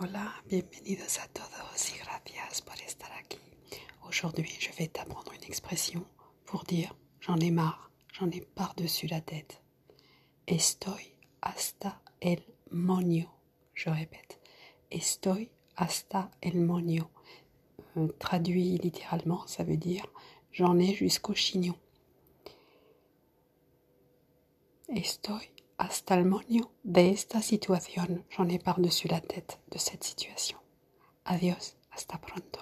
Hola, bienvenidos a todos y gracias por estar aquí. Aujourd'hui, je vais t'apprendre une expression pour dire j'en ai marre, j'en ai par-dessus la tête. Estoy hasta el moño. Je répète, estoy hasta el moño. Euh, traduit littéralement, ça veut dire j'en ai jusqu'au chignon. Estoy hasta el moño de esta situación. J'en ai par-dessus la tête de cette situation. Adiós, hasta pronto.